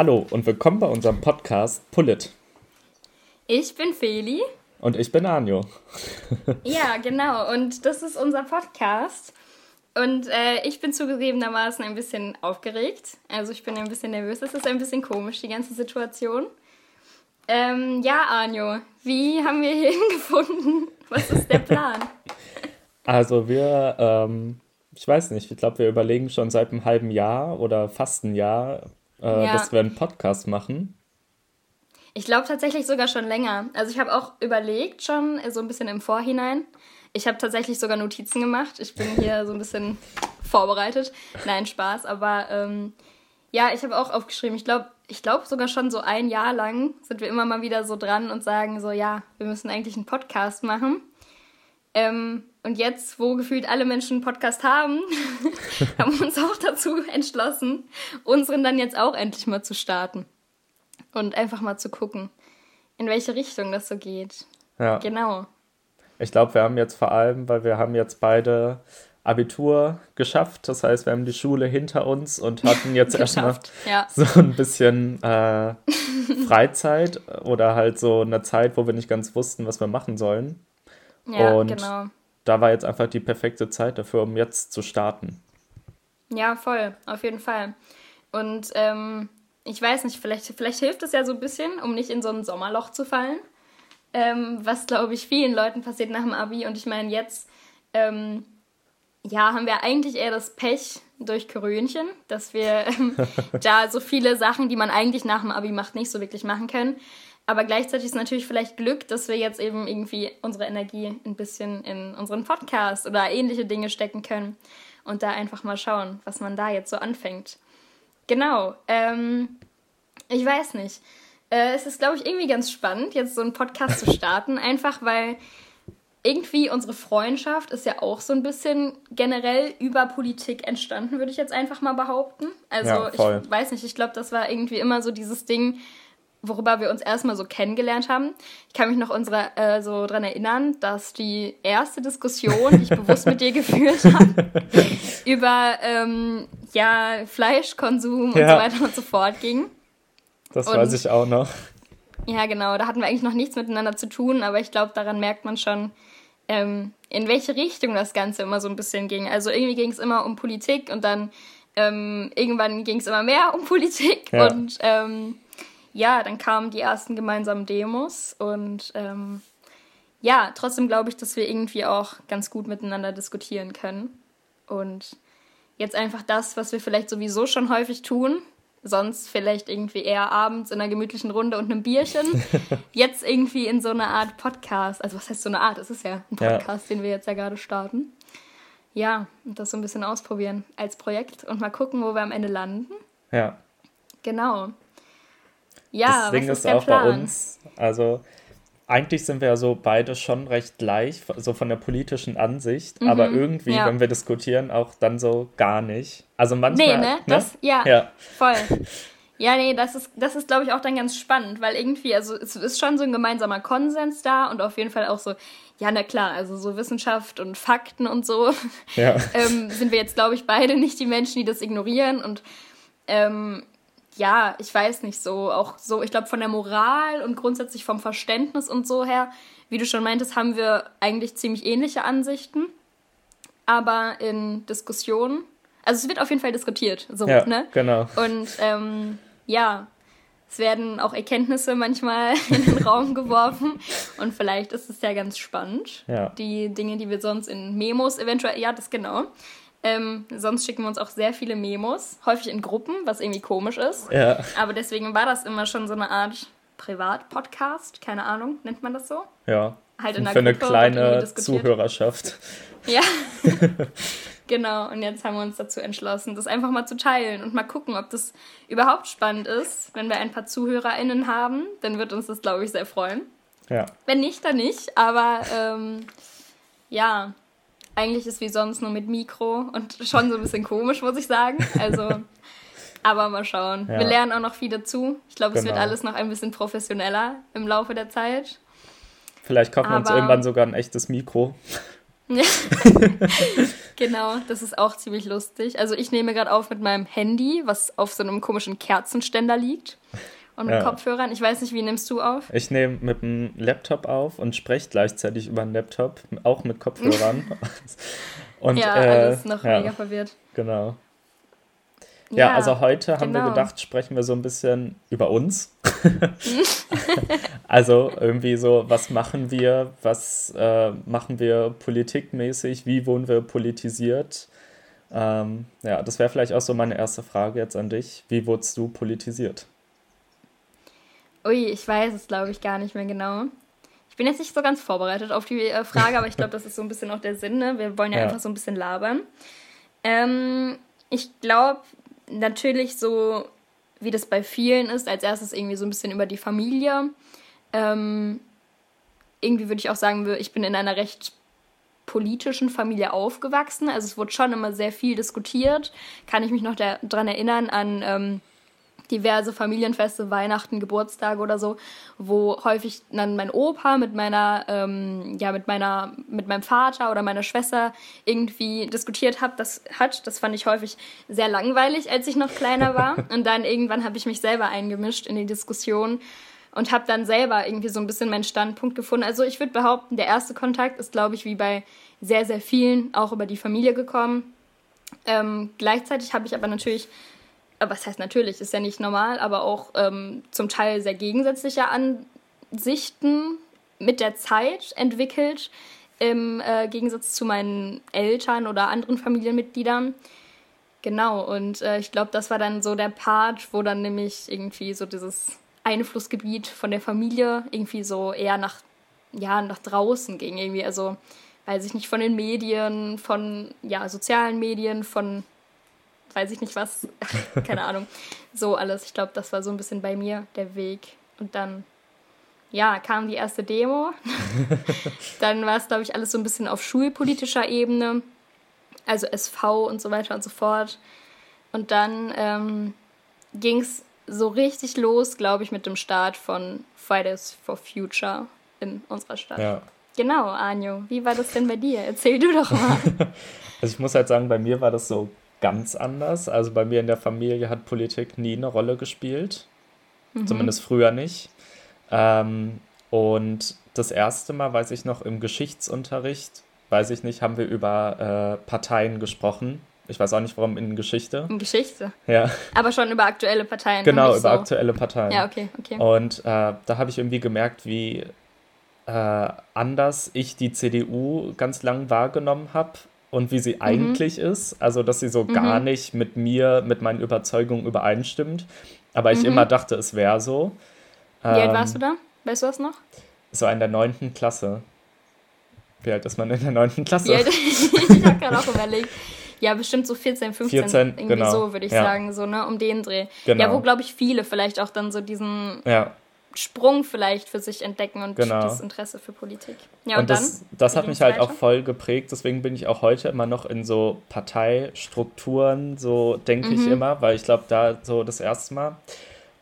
Hallo und willkommen bei unserem Podcast Pullit. Ich bin Feli. Und ich bin Anjo. ja, genau. Und das ist unser Podcast. Und äh, ich bin zugegebenermaßen ein bisschen aufgeregt. Also ich bin ein bisschen nervös. Es ist ein bisschen komisch, die ganze Situation. Ähm, ja, Anjo, wie haben wir hier hingefunden? Was ist der Plan? Also wir, ähm, ich weiß nicht, ich glaube, wir überlegen schon seit einem halben Jahr oder fast ein Jahr, äh, ja. dass wir einen Podcast machen. Ich glaube tatsächlich sogar schon länger. Also ich habe auch überlegt schon, so ein bisschen im Vorhinein. Ich habe tatsächlich sogar Notizen gemacht. Ich bin hier so ein bisschen vorbereitet. Nein, Spaß. Aber ähm, ja, ich habe auch aufgeschrieben. Ich glaube, ich glaube sogar schon so ein Jahr lang sind wir immer mal wieder so dran und sagen so, ja, wir müssen eigentlich einen Podcast machen. Ähm, und jetzt, wo gefühlt alle Menschen einen Podcast haben, haben wir uns auch dazu entschlossen, unseren dann jetzt auch endlich mal zu starten. Und einfach mal zu gucken, in welche Richtung das so geht. Ja. Genau. Ich glaube, wir haben jetzt vor allem, weil wir haben jetzt beide Abitur geschafft. Das heißt, wir haben die Schule hinter uns und hatten jetzt erstmal ja. so ein bisschen äh, Freizeit oder halt so eine Zeit, wo wir nicht ganz wussten, was wir machen sollen. Ja, und genau. Da war jetzt einfach die perfekte Zeit dafür, um jetzt zu starten. Ja, voll, auf jeden Fall. Und ähm, ich weiß nicht, vielleicht, vielleicht hilft es ja so ein bisschen, um nicht in so ein Sommerloch zu fallen. Ähm, was, glaube ich, vielen Leuten passiert nach dem Abi. Und ich meine, jetzt, ähm, ja, haben wir eigentlich eher das Pech durch Korönchen, dass wir ähm, da so viele Sachen, die man eigentlich nach dem Abi macht, nicht so wirklich machen können. Aber gleichzeitig ist natürlich vielleicht Glück, dass wir jetzt eben irgendwie unsere Energie ein bisschen in unseren Podcast oder ähnliche Dinge stecken können und da einfach mal schauen, was man da jetzt so anfängt. Genau. Ähm, ich weiß nicht. Äh, es ist, glaube ich, irgendwie ganz spannend, jetzt so einen Podcast zu starten, einfach weil irgendwie unsere Freundschaft ist ja auch so ein bisschen generell über Politik entstanden, würde ich jetzt einfach mal behaupten. Also ja, ich weiß nicht, ich glaube, das war irgendwie immer so dieses Ding, worüber wir uns erstmal so kennengelernt haben. Ich kann mich noch unsere, äh, so daran erinnern, dass die erste Diskussion, die ich bewusst mit dir geführt habe, über ähm, ja, Fleischkonsum ja. und so weiter und so fort ging. Das und, weiß ich auch noch. Ja, genau. Da hatten wir eigentlich noch nichts miteinander zu tun, aber ich glaube, daran merkt man schon, ähm, in welche Richtung das Ganze immer so ein bisschen ging. Also irgendwie ging es immer um Politik und dann ähm, irgendwann ging es immer mehr um Politik ja. und ähm, ja, dann kamen die ersten gemeinsamen Demos und ähm, ja, trotzdem glaube ich, dass wir irgendwie auch ganz gut miteinander diskutieren können. Und jetzt einfach das, was wir vielleicht sowieso schon häufig tun, sonst vielleicht irgendwie eher abends in einer gemütlichen Runde und einem Bierchen, jetzt irgendwie in so einer Art Podcast. Also was heißt so eine Art? Es ist ja ein Podcast, ja. den wir jetzt ja gerade starten. Ja, und das so ein bisschen ausprobieren als Projekt und mal gucken, wo wir am Ende landen. Ja. Genau. Ja, das Ding ist, ist auch Plan? bei uns, also eigentlich sind wir ja so beide schon recht gleich, so von der politischen Ansicht, mhm, aber irgendwie, ja. wenn wir diskutieren, auch dann so gar nicht. Also manchmal. Nee, ne? ne? Das, ja, ja, voll. Ja, nee, das ist, das ist, glaube ich, auch dann ganz spannend, weil irgendwie, also es ist schon so ein gemeinsamer Konsens da und auf jeden Fall auch so, ja, na klar, also so Wissenschaft und Fakten und so ja. ähm, sind wir jetzt, glaube ich, beide nicht die Menschen, die das ignorieren und ähm, ja, ich weiß nicht so, auch so, ich glaube von der Moral und grundsätzlich vom Verständnis und so her, wie du schon meintest, haben wir eigentlich ziemlich ähnliche Ansichten. Aber in Diskussionen, also es wird auf jeden Fall diskutiert, so, ja, ne? Genau. Und ähm, ja, es werden auch Erkenntnisse manchmal in den Raum geworfen und vielleicht ist es ja ganz spannend. Ja. Die Dinge, die wir sonst in Memos eventuell, ja, das genau, ähm, sonst schicken wir uns auch sehr viele Memos, häufig in Gruppen, was irgendwie komisch ist. Ja. Aber deswegen war das immer schon so eine Art Privat-Podcast, keine Ahnung, nennt man das so? Ja. Halt in der Für Gruppe eine kleine Zuhörerschaft. Ja. genau, und jetzt haben wir uns dazu entschlossen, das einfach mal zu teilen und mal gucken, ob das überhaupt spannend ist. Wenn wir ein paar ZuhörerInnen haben, dann wird uns das, glaube ich, sehr freuen. Ja. Wenn nicht, dann nicht. Aber ähm, ja, eigentlich ist wie sonst nur mit Mikro und schon so ein bisschen komisch, muss ich sagen. Also, aber mal schauen. Ja. Wir lernen auch noch viel dazu. Ich glaube, es wird genau. alles noch ein bisschen professioneller im Laufe der Zeit. Vielleicht kaufen wir uns irgendwann sogar ein echtes Mikro. genau, das ist auch ziemlich lustig. Also ich nehme gerade auf mit meinem Handy, was auf so einem komischen Kerzenständer liegt. Und mit ja. Kopfhörern. Ich weiß nicht, wie nimmst du auf? Ich nehme mit dem Laptop auf und spreche gleichzeitig über den Laptop, auch mit Kopfhörern. und, ja, äh, alles noch ja, mega verwirrt. Genau. Ja, ja also heute genau. haben wir genau. gedacht, sprechen wir so ein bisschen über uns. also irgendwie so, was machen wir, was äh, machen wir politikmäßig, wie wurden wir politisiert? Ähm, ja, das wäre vielleicht auch so meine erste Frage jetzt an dich. Wie wurdest du politisiert? Ui, ich weiß es, glaube ich, gar nicht mehr genau. Ich bin jetzt nicht so ganz vorbereitet auf die äh, Frage, aber ich glaube, das ist so ein bisschen auch der Sinn. Ne? Wir wollen ja, ja. einfach so ein bisschen labern. Ähm, ich glaube, natürlich so, wie das bei vielen ist, als erstes irgendwie so ein bisschen über die Familie. Ähm, irgendwie würde ich auch sagen, ich bin in einer recht politischen Familie aufgewachsen. Also es wurde schon immer sehr viel diskutiert. Kann ich mich noch daran erinnern an ähm, diverse Familienfeste, Weihnachten, Geburtstage oder so, wo häufig dann mein Opa mit meiner, ähm, ja, mit meiner, mit meinem Vater oder meiner Schwester irgendwie diskutiert hat. Das hat, das fand ich häufig sehr langweilig, als ich noch kleiner war. Und dann irgendwann habe ich mich selber eingemischt in die Diskussion und habe dann selber irgendwie so ein bisschen meinen Standpunkt gefunden. Also ich würde behaupten, der erste Kontakt ist, glaube ich, wie bei sehr, sehr vielen auch über die Familie gekommen. Ähm, gleichzeitig habe ich aber natürlich was heißt natürlich, ist ja nicht normal, aber auch ähm, zum Teil sehr gegensätzliche Ansichten mit der Zeit entwickelt, im äh, Gegensatz zu meinen Eltern oder anderen Familienmitgliedern. Genau, und äh, ich glaube, das war dann so der Part, wo dann nämlich irgendwie so dieses Einflussgebiet von der Familie irgendwie so eher nach, ja, nach draußen ging. Irgendwie, also weiß ich nicht, von den Medien, von ja, sozialen Medien, von weiß ich nicht was, keine Ahnung. So alles. Ich glaube, das war so ein bisschen bei mir der Weg. Und dann, ja, kam die erste Demo. dann war es, glaube ich, alles so ein bisschen auf schulpolitischer Ebene. Also SV und so weiter und so fort. Und dann ähm, ging es so richtig los, glaube ich, mit dem Start von Fridays for Future in unserer Stadt. Ja. Genau, Anjo. Wie war das denn bei dir? Erzähl du doch mal. also ich muss halt sagen, bei mir war das so ganz anders. Also bei mir in der Familie hat Politik nie eine Rolle gespielt. Mhm. Zumindest früher nicht. Ähm, und das erste Mal, weiß ich noch, im Geschichtsunterricht, weiß ich nicht, haben wir über äh, Parteien gesprochen. Ich weiß auch nicht, warum in Geschichte. In Geschichte? Ja. Aber schon über aktuelle Parteien. Genau, über so. aktuelle Parteien. Ja, okay, okay. Und äh, da habe ich irgendwie gemerkt, wie äh, anders ich die CDU ganz lang wahrgenommen habe und wie sie mhm. eigentlich ist. Also, dass sie so mhm. gar nicht mit mir, mit meinen Überzeugungen übereinstimmt. Aber ich mhm. immer dachte, es wäre so. Wie ähm, alt warst du da? Weißt du das noch? So in der neunten Klasse. Wie alt ist man in der neunten Klasse? ich habe gerade auch überlegt. Ja, bestimmt so 14, 15, 14, irgendwie genau. so, würde ich ja. sagen, so, ne, um den Dreh. Genau. Ja, wo, glaube ich, viele vielleicht auch dann so diesen ja. Sprung vielleicht für sich entdecken und genau. das Interesse für Politik. Ja, und, und das, dann, das hat mich halt auch voll geprägt, deswegen bin ich auch heute immer noch in so Parteistrukturen, so denke mhm. ich immer, weil ich glaube, da so das erste Mal.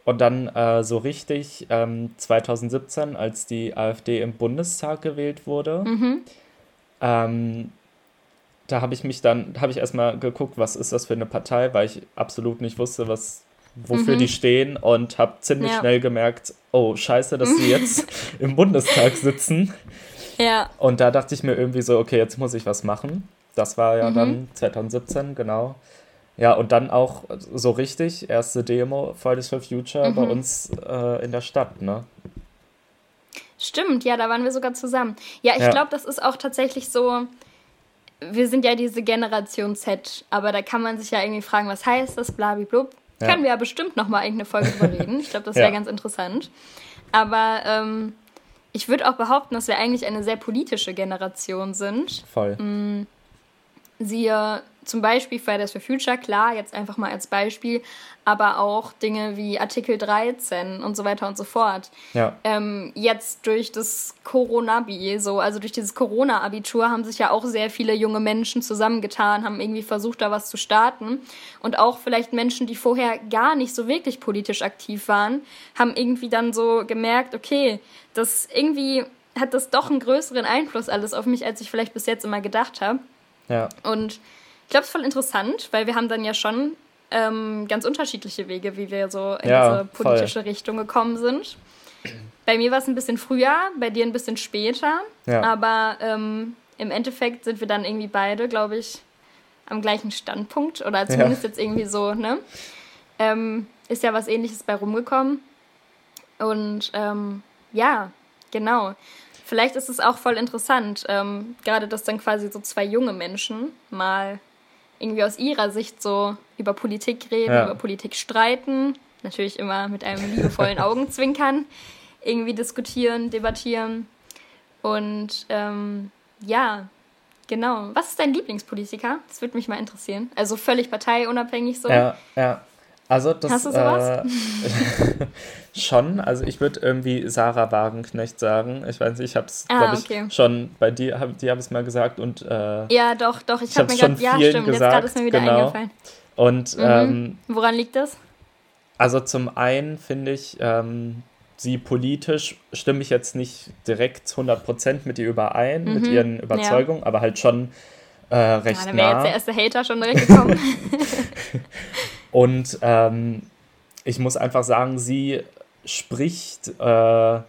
Und dann äh, so richtig ähm, 2017, als die AfD im Bundestag gewählt wurde, mhm. ähm, da habe ich mich dann, habe ich erstmal geguckt, was ist das für eine Partei, weil ich absolut nicht wusste, was wofür mhm. die stehen und habe ziemlich ja. schnell gemerkt, oh scheiße, dass sie jetzt im Bundestag sitzen. Ja. Und da dachte ich mir irgendwie so, okay, jetzt muss ich was machen. Das war ja mhm. dann 2017, genau. Ja, und dann auch so richtig, erste Demo, Fridays for Future mhm. bei uns äh, in der Stadt, ne? Stimmt, ja, da waren wir sogar zusammen. Ja, ich ja. glaube, das ist auch tatsächlich so, wir sind ja diese Generation Z, aber da kann man sich ja irgendwie fragen, was heißt das, blablablub. Ja. Können wir ja bestimmt noch mal irgendeine Folge drüber reden. Ich glaube, das wäre ja. ganz interessant. Aber ähm, ich würde auch behaupten, dass wir eigentlich eine sehr politische Generation sind. Voll. Mhm. Siehe zum Beispiel Fridays for Future, klar, jetzt einfach mal als Beispiel, aber auch Dinge wie Artikel 13 und so weiter und so fort. Ja. Ähm, jetzt durch das Corona-Abi, so, also durch dieses Corona-Abitur haben sich ja auch sehr viele junge Menschen zusammengetan, haben irgendwie versucht, da was zu starten. Und auch vielleicht Menschen, die vorher gar nicht so wirklich politisch aktiv waren, haben irgendwie dann so gemerkt, okay, das irgendwie hat das doch einen größeren Einfluss alles auf mich, als ich vielleicht bis jetzt immer gedacht habe. Ja. Und ich glaube, es ist voll interessant, weil wir haben dann ja schon ähm, ganz unterschiedliche Wege, wie wir so in ja, diese politische voll. Richtung gekommen sind. Bei mir war es ein bisschen früher, bei dir ein bisschen später. Ja. Aber ähm, im Endeffekt sind wir dann irgendwie beide, glaube ich, am gleichen Standpunkt. Oder zumindest ja. jetzt irgendwie so, ne? Ähm, ist ja was ähnliches bei rumgekommen. Und ähm, ja, genau. Vielleicht ist es auch voll interessant, ähm, gerade dass dann quasi so zwei junge Menschen mal irgendwie aus ihrer Sicht so über Politik reden, ja. über Politik streiten, natürlich immer mit einem liebevollen Augenzwinkern, irgendwie diskutieren, debattieren. Und ähm, ja, genau. Was ist dein Lieblingspolitiker? Das würde mich mal interessieren. Also völlig parteiunabhängig so. Ja, ja. Also das Hast du sowas? Äh, schon. Also ich würde irgendwie Sarah Wagenknecht sagen. Ich weiß nicht, ich habe es, ah, glaube ich, okay. schon bei dir, hab, die habe es mal gesagt und äh, Ja, doch, doch. Ich, ich habe mir gerade, ja stimmt, gesagt, jetzt gerade ist mir wieder genau. eingefallen. Und mhm. ähm, woran liegt das? Also zum einen finde ich, ähm, sie politisch stimme ich jetzt nicht direkt 100% mit ihr überein, mhm. mit ihren Überzeugungen, ja. aber halt schon äh, recht ja, dann wäre jetzt der erste Hater schon direkt gekommen. Und ähm, ich muss einfach sagen, sie spricht äh,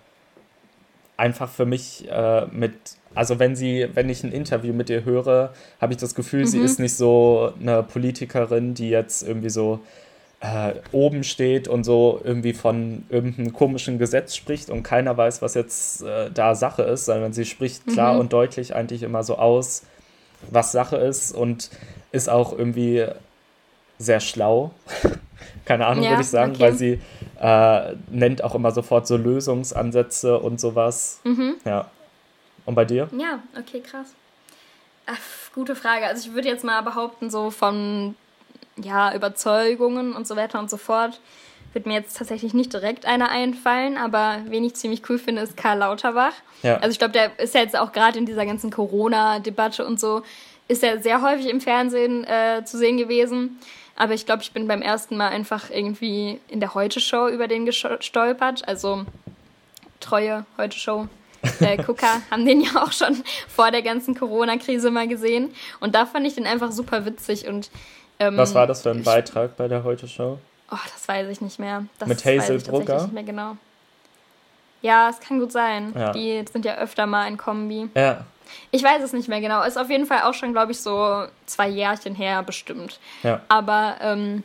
einfach für mich äh, mit, also wenn sie, wenn ich ein Interview mit ihr höre, habe ich das Gefühl, mhm. sie ist nicht so eine Politikerin, die jetzt irgendwie so äh, oben steht und so irgendwie von irgendeinem komischen Gesetz spricht und keiner weiß, was jetzt äh, da Sache ist, sondern sie spricht klar mhm. und deutlich eigentlich immer so aus, was Sache ist und ist auch irgendwie sehr schlau. Keine Ahnung, ja, würde ich sagen, okay. weil sie äh, nennt auch immer sofort so Lösungsansätze und sowas. Mhm. Ja. Und bei dir? Ja, okay, krass. Ach, gute Frage. Also ich würde jetzt mal behaupten, so von ja, Überzeugungen und so weiter und so fort, wird mir jetzt tatsächlich nicht direkt einer einfallen, aber wen ich ziemlich cool finde, ist Karl Lauterbach. Ja. Also ich glaube, der ist ja jetzt auch gerade in dieser ganzen Corona-Debatte und so, ist er sehr häufig im Fernsehen äh, zu sehen gewesen. Aber ich glaube, ich bin beim ersten Mal einfach irgendwie in der Heute-Show über den gestolpert. Also treue Heute-Show. Äh, Gucker haben den ja auch schon vor der ganzen Corona-Krise mal gesehen. Und da fand ich den einfach super witzig. Und, ähm, Was war das für ein Beitrag bei der Heute-Show? Oh, das weiß ich nicht mehr. Das Mit Hazel Brugger? nicht mehr genau. Ja, es kann gut sein. Ja. Die sind ja öfter mal in Kombi. Ja. Ich weiß es nicht mehr genau. Ist auf jeden Fall auch schon, glaube ich, so zwei Jährchen her bestimmt. Ja. Aber ähm,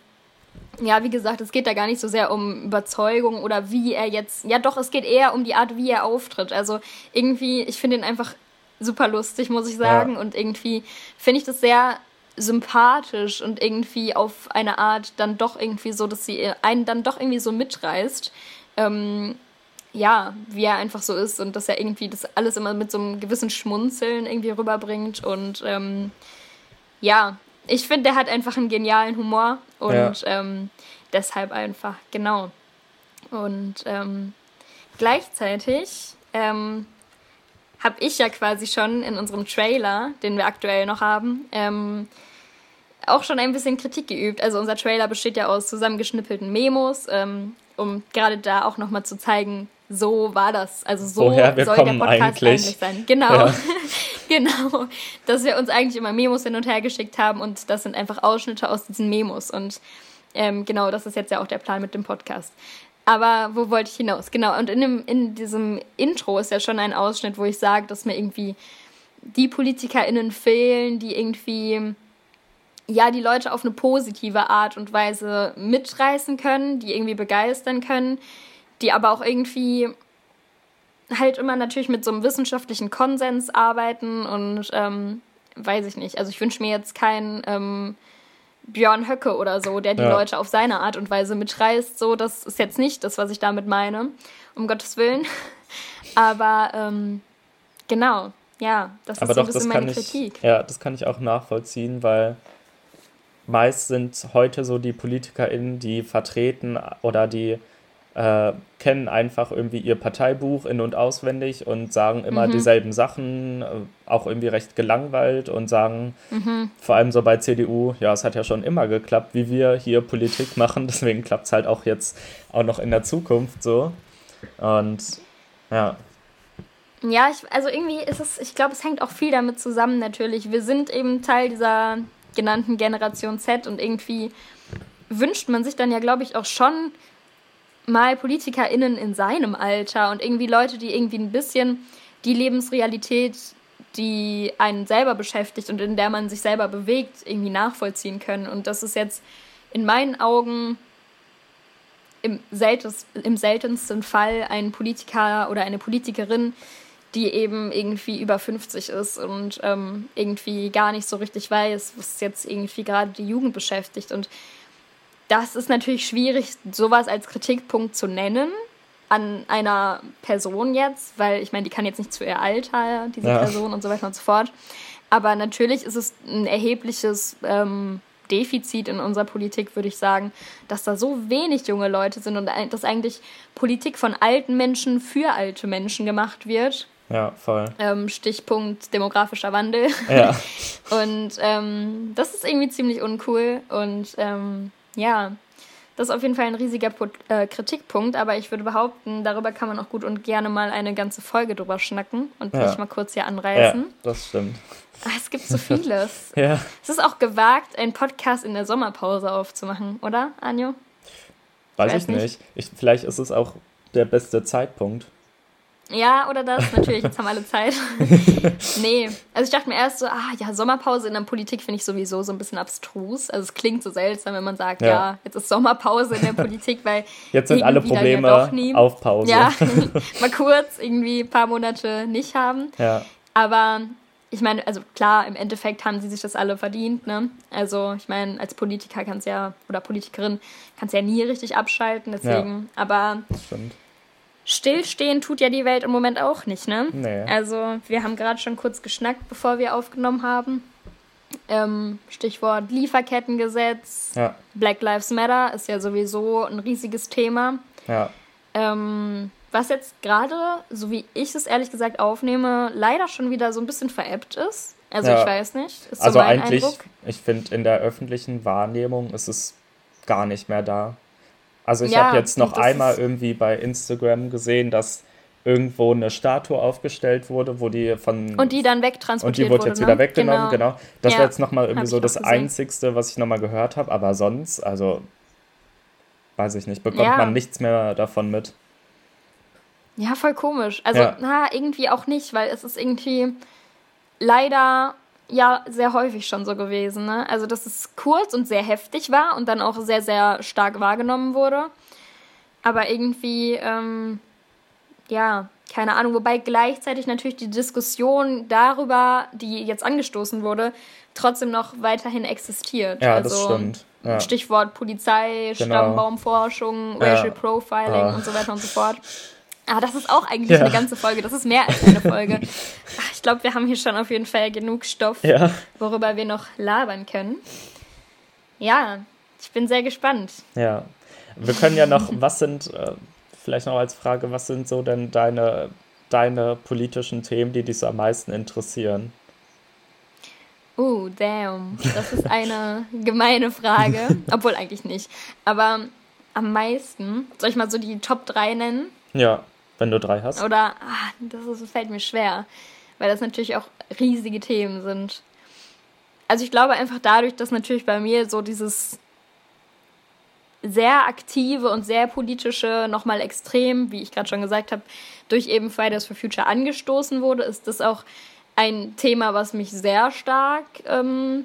ja, wie gesagt, es geht da gar nicht so sehr um Überzeugung oder wie er jetzt. Ja, doch, es geht eher um die Art, wie er auftritt. Also irgendwie, ich finde ihn einfach super lustig, muss ich sagen. Ja. Und irgendwie finde ich das sehr sympathisch und irgendwie auf eine Art dann doch irgendwie so, dass sie einen dann doch irgendwie so mitreißt. Ähm, ja, wie er einfach so ist und dass er irgendwie das alles immer mit so einem gewissen Schmunzeln irgendwie rüberbringt. Und ähm, ja, ich finde, der hat einfach einen genialen Humor und ja. ähm, deshalb einfach, genau. Und ähm, gleichzeitig ähm, habe ich ja quasi schon in unserem Trailer, den wir aktuell noch haben, ähm, auch schon ein bisschen Kritik geübt. Also unser Trailer besteht ja aus zusammengeschnippelten Memos, ähm, um gerade da auch nochmal zu zeigen, so war das. Also so Woher wir soll der Podcast eigentlich, eigentlich sein. Genau. Ja. genau. Dass wir uns eigentlich immer Memos hin und her geschickt haben und das sind einfach Ausschnitte aus diesen Memos. Und ähm, genau, das ist jetzt ja auch der Plan mit dem Podcast. Aber wo wollte ich hinaus? Genau, und in, dem, in diesem Intro ist ja schon ein Ausschnitt, wo ich sage, dass mir irgendwie die PolitikerInnen fehlen, die irgendwie ja, die Leute auf eine positive Art und Weise mitreißen können, die irgendwie begeistern können, die aber auch irgendwie halt immer natürlich mit so einem wissenschaftlichen Konsens arbeiten und ähm, weiß ich nicht. Also ich wünsche mir jetzt keinen ähm, Björn Höcke oder so, der die ja. Leute auf seine Art und Weise mitreißt. So, das ist jetzt nicht das, was ich damit meine, um Gottes Willen. Aber ähm, genau, ja, das Aber ist doch, so ein bisschen meine Kritik. Ich, ja, das kann ich auch nachvollziehen, weil meist sind heute so die PolitikerInnen, die vertreten oder die äh, kennen einfach irgendwie ihr Parteibuch in- und auswendig und sagen immer mhm. dieselben Sachen, äh, auch irgendwie recht gelangweilt und sagen, mhm. vor allem so bei CDU, ja, es hat ja schon immer geklappt, wie wir hier Politik machen, deswegen klappt es halt auch jetzt auch noch in der Zukunft so. Und ja. Ja, ich, also irgendwie ist es, ich glaube, es hängt auch viel damit zusammen natürlich. Wir sind eben Teil dieser genannten Generation Z und irgendwie wünscht man sich dann ja, glaube ich, auch schon mal PolitikerInnen in seinem Alter und irgendwie Leute, die irgendwie ein bisschen die Lebensrealität, die einen selber beschäftigt und in der man sich selber bewegt, irgendwie nachvollziehen können. Und das ist jetzt in meinen Augen im, seltensten, im seltensten Fall ein Politiker oder eine Politikerin, die eben irgendwie über 50 ist und ähm, irgendwie gar nicht so richtig weiß, was jetzt irgendwie gerade die Jugend beschäftigt. Und das ist natürlich schwierig, sowas als Kritikpunkt zu nennen an einer Person jetzt, weil ich meine, die kann jetzt nicht zu ihr Alter, diese ja. Person und so weiter und so fort. Aber natürlich ist es ein erhebliches ähm, Defizit in unserer Politik, würde ich sagen, dass da so wenig junge Leute sind und dass eigentlich Politik von alten Menschen für alte Menschen gemacht wird. Ja, voll. Ähm, Stichpunkt demografischer Wandel. Ja. und ähm, das ist irgendwie ziemlich uncool. Und ähm, ja, das ist auf jeden Fall ein riesiger äh, Kritikpunkt, aber ich würde behaupten, darüber kann man auch gut und gerne mal eine ganze Folge drüber schnacken und ja. nicht mal kurz hier anreißen. Ja, das stimmt. Ah, es gibt so vieles. ja. Es ist auch gewagt, einen Podcast in der Sommerpause aufzumachen, oder, Anjo? Weiß, Weiß ich nicht. nicht. Ich, vielleicht ist es auch der beste Zeitpunkt. Ja, oder das, natürlich, jetzt haben alle Zeit. nee, also ich dachte mir erst so, ah ja, Sommerpause in der Politik finde ich sowieso so ein bisschen abstrus. Also es klingt so seltsam, wenn man sagt, ja, ja jetzt ist Sommerpause in der Politik, weil jetzt sind alle Probleme ja auf Pause. Ja, mal kurz irgendwie ein paar Monate nicht haben. Ja. Aber ich meine, also klar, im Endeffekt haben sie sich das alle verdient, ne? Also ich meine, als Politiker kannst ja, oder Politikerin kannst ja nie richtig abschalten, deswegen, ja, aber stimmt Stillstehen tut ja die Welt im Moment auch nicht, ne? Nee. Also, wir haben gerade schon kurz geschnackt, bevor wir aufgenommen haben. Ähm, Stichwort Lieferkettengesetz. Ja. Black Lives Matter ist ja sowieso ein riesiges Thema. Ja. Ähm, was jetzt gerade, so wie ich es ehrlich gesagt aufnehme, leider schon wieder so ein bisschen veräppt ist. Also ja. ich weiß nicht. Ist also so eigentlich, Eindruck. ich finde, in der öffentlichen Wahrnehmung ist es gar nicht mehr da. Also ich ja, habe jetzt noch einmal irgendwie bei Instagram gesehen, dass irgendwo eine Statue aufgestellt wurde, wo die von... Und die dann wegtransportiert wurde, Und die wurde jetzt ne? wieder weggenommen, genau. genau. Das ja, war jetzt nochmal irgendwie so das Einzigste, was ich nochmal gehört habe, aber sonst, also weiß ich nicht, bekommt ja. man nichts mehr davon mit. Ja, voll komisch. Also, na, irgendwie auch nicht, weil es ist irgendwie leider ja sehr häufig schon so gewesen. Ne? Also, dass es kurz und sehr heftig war und dann auch sehr, sehr stark wahrgenommen wurde. Aber irgendwie, ähm, ja, keine Ahnung. Wobei gleichzeitig natürlich die Diskussion darüber, die jetzt angestoßen wurde, trotzdem noch weiterhin existiert. Ja, also, das stimmt. Ja. Stichwort Polizei, genau. Stammbaumforschung, Racial ja. Profiling ja. und so weiter und so fort. Aber das ist auch eigentlich ja. eine ganze Folge. Das ist mehr als eine Folge. ich glaube, wir haben hier schon auf jeden Fall genug Stoff, ja. worüber wir noch labern können. Ja, ich bin sehr gespannt. Ja. Wir können ja noch, was sind, äh, vielleicht noch als Frage, was sind so denn deine, deine politischen Themen, die dich so am meisten interessieren? Oh, damn. Das ist eine gemeine Frage. Obwohl eigentlich nicht. Aber am meisten, soll ich mal so die Top 3 nennen? Ja. Wenn du drei hast. Oder, ah, das, ist, fällt mir schwer, weil das natürlich auch riesige Themen sind. Also ich glaube einfach dadurch, dass natürlich bei mir so dieses sehr aktive und sehr politische nochmal extrem, wie ich gerade schon gesagt habe, durch eben Fridays for Future angestoßen wurde, ist das auch ein Thema, was mich sehr stark, ähm,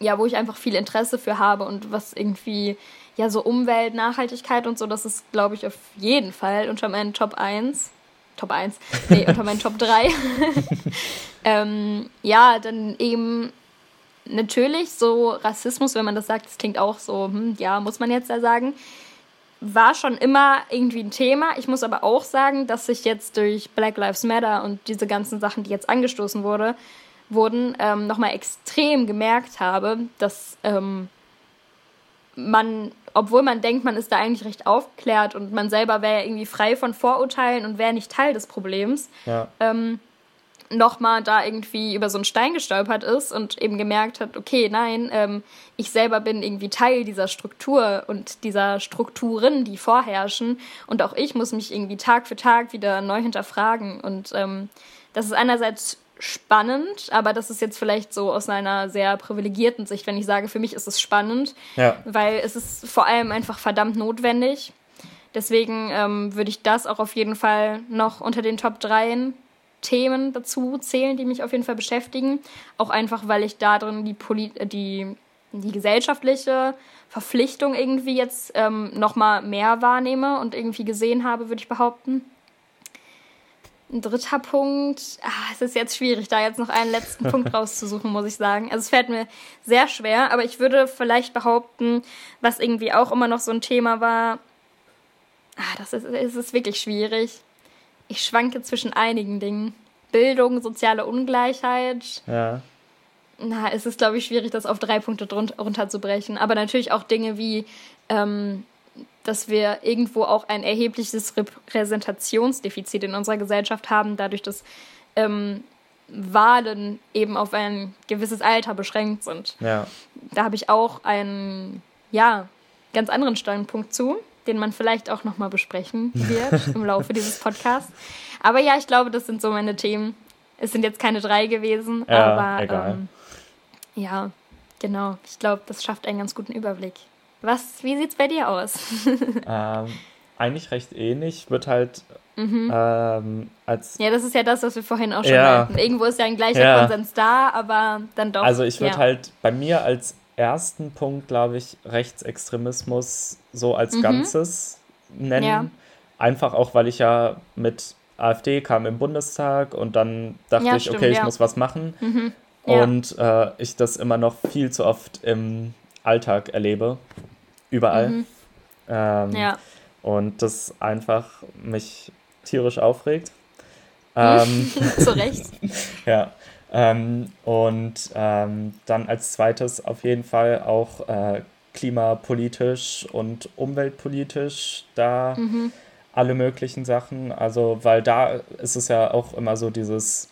ja, wo ich einfach viel Interesse für habe und was irgendwie ja, so Umwelt, Nachhaltigkeit und so, das ist, glaube ich, auf jeden Fall unter meinen Top 1. Top 1, nee, unter meinen Top 3. ähm, ja, dann eben natürlich so Rassismus, wenn man das sagt, das klingt auch so, hm, ja, muss man jetzt da sagen, war schon immer irgendwie ein Thema. Ich muss aber auch sagen, dass ich jetzt durch Black Lives Matter und diese ganzen Sachen, die jetzt angestoßen wurde, wurden, ähm, nochmal extrem gemerkt habe, dass ähm, man, obwohl man denkt, man ist da eigentlich recht aufgeklärt und man selber wäre irgendwie frei von Vorurteilen und wäre nicht Teil des Problems, ja. ähm, nochmal da irgendwie über so einen Stein gestolpert ist und eben gemerkt hat, okay, nein, ähm, ich selber bin irgendwie Teil dieser Struktur und dieser Strukturen, die vorherrschen. Und auch ich muss mich irgendwie Tag für Tag wieder neu hinterfragen. Und ähm, das ist einerseits spannend, aber das ist jetzt vielleicht so aus einer sehr privilegierten Sicht, wenn ich sage, für mich ist es spannend, ja. weil es ist vor allem einfach verdammt notwendig. Deswegen ähm, würde ich das auch auf jeden Fall noch unter den Top 3 Themen dazu zählen, die mich auf jeden Fall beschäftigen. Auch einfach, weil ich da drin die, Poli die, die gesellschaftliche Verpflichtung irgendwie jetzt ähm, nochmal mehr wahrnehme und irgendwie gesehen habe, würde ich behaupten. Ein dritter Punkt, ah, es ist jetzt schwierig, da jetzt noch einen letzten Punkt rauszusuchen, muss ich sagen. Also es fällt mir sehr schwer, aber ich würde vielleicht behaupten, was irgendwie auch immer noch so ein Thema war, ah, das ist, es ist wirklich schwierig ich schwanke zwischen einigen Dingen. Bildung, soziale Ungleichheit. Ja. Na, es ist, glaube ich, schwierig, das auf drei Punkte runterzubrechen. Aber natürlich auch Dinge wie, ähm, dass wir irgendwo auch ein erhebliches Repräsentationsdefizit in unserer Gesellschaft haben, dadurch, dass ähm, Wahlen eben auf ein gewisses Alter beschränkt sind. Ja. Da habe ich auch einen, ja, ganz anderen Standpunkt zu den man vielleicht auch nochmal besprechen wird im Laufe dieses Podcasts. Aber ja, ich glaube, das sind so meine Themen. Es sind jetzt keine drei gewesen, ja, aber ähm, ja, genau. Ich glaube, das schafft einen ganz guten Überblick. Was, wie sieht es bei dir aus? ähm, eigentlich recht ähnlich. Wird halt mhm. ähm, als. Ja, das ist ja das, was wir vorhin auch schon ja. meinten. Irgendwo ist ja ein gleicher ja. Konsens da, aber dann doch. Also ich würde ja. halt bei mir als ersten Punkt, glaube ich, Rechtsextremismus so als mhm. Ganzes nennen. Einfach auch, weil ich ja mit AfD kam im Bundestag und dann dachte ich, stimmt, okay, ich muss was machen. Mhm. Und äh, ich das immer noch viel zu oft im Alltag erlebe. Überall. Mhm. Ähm, ja. Und das einfach mich tierisch aufregt. Ähm, zu Recht. ja. Ähm, und ähm, dann als zweites auf jeden Fall auch äh, klimapolitisch und umweltpolitisch da mhm. alle möglichen Sachen. Also, weil da ist es ja auch immer so dieses,